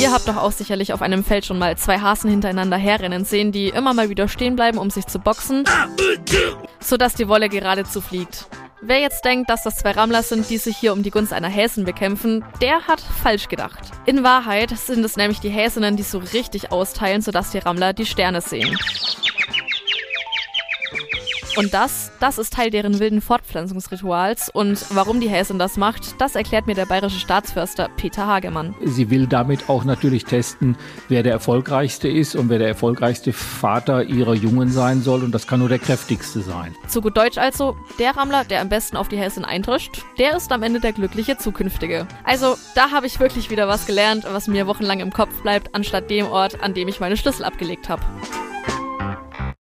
Ihr habt doch auch sicherlich auf einem Feld schon mal zwei Hasen hintereinander herrennen sehen, die immer mal wieder stehen bleiben, um sich zu boxen, sodass die Wolle geradezu fliegt. Wer jetzt denkt, dass das zwei Rammler sind, die sich hier um die Gunst einer Häsin bekämpfen, der hat falsch gedacht. In Wahrheit sind es nämlich die Häsinnen, die so richtig austeilen, sodass die Rammler die Sterne sehen. Und das, das ist Teil deren wilden Fortpflanzungsrituals. Und warum die Häsin das macht, das erklärt mir der bayerische Staatsförster Peter Hagemann. Sie will damit auch natürlich testen, wer der erfolgreichste ist und wer der erfolgreichste Vater ihrer Jungen sein soll. Und das kann nur der kräftigste sein. Zu gut Deutsch also, der Rammler, der am besten auf die Häsin eintrischt, der ist am Ende der glückliche Zukünftige. Also, da habe ich wirklich wieder was gelernt, was mir wochenlang im Kopf bleibt, anstatt dem Ort, an dem ich meine Schlüssel abgelegt habe.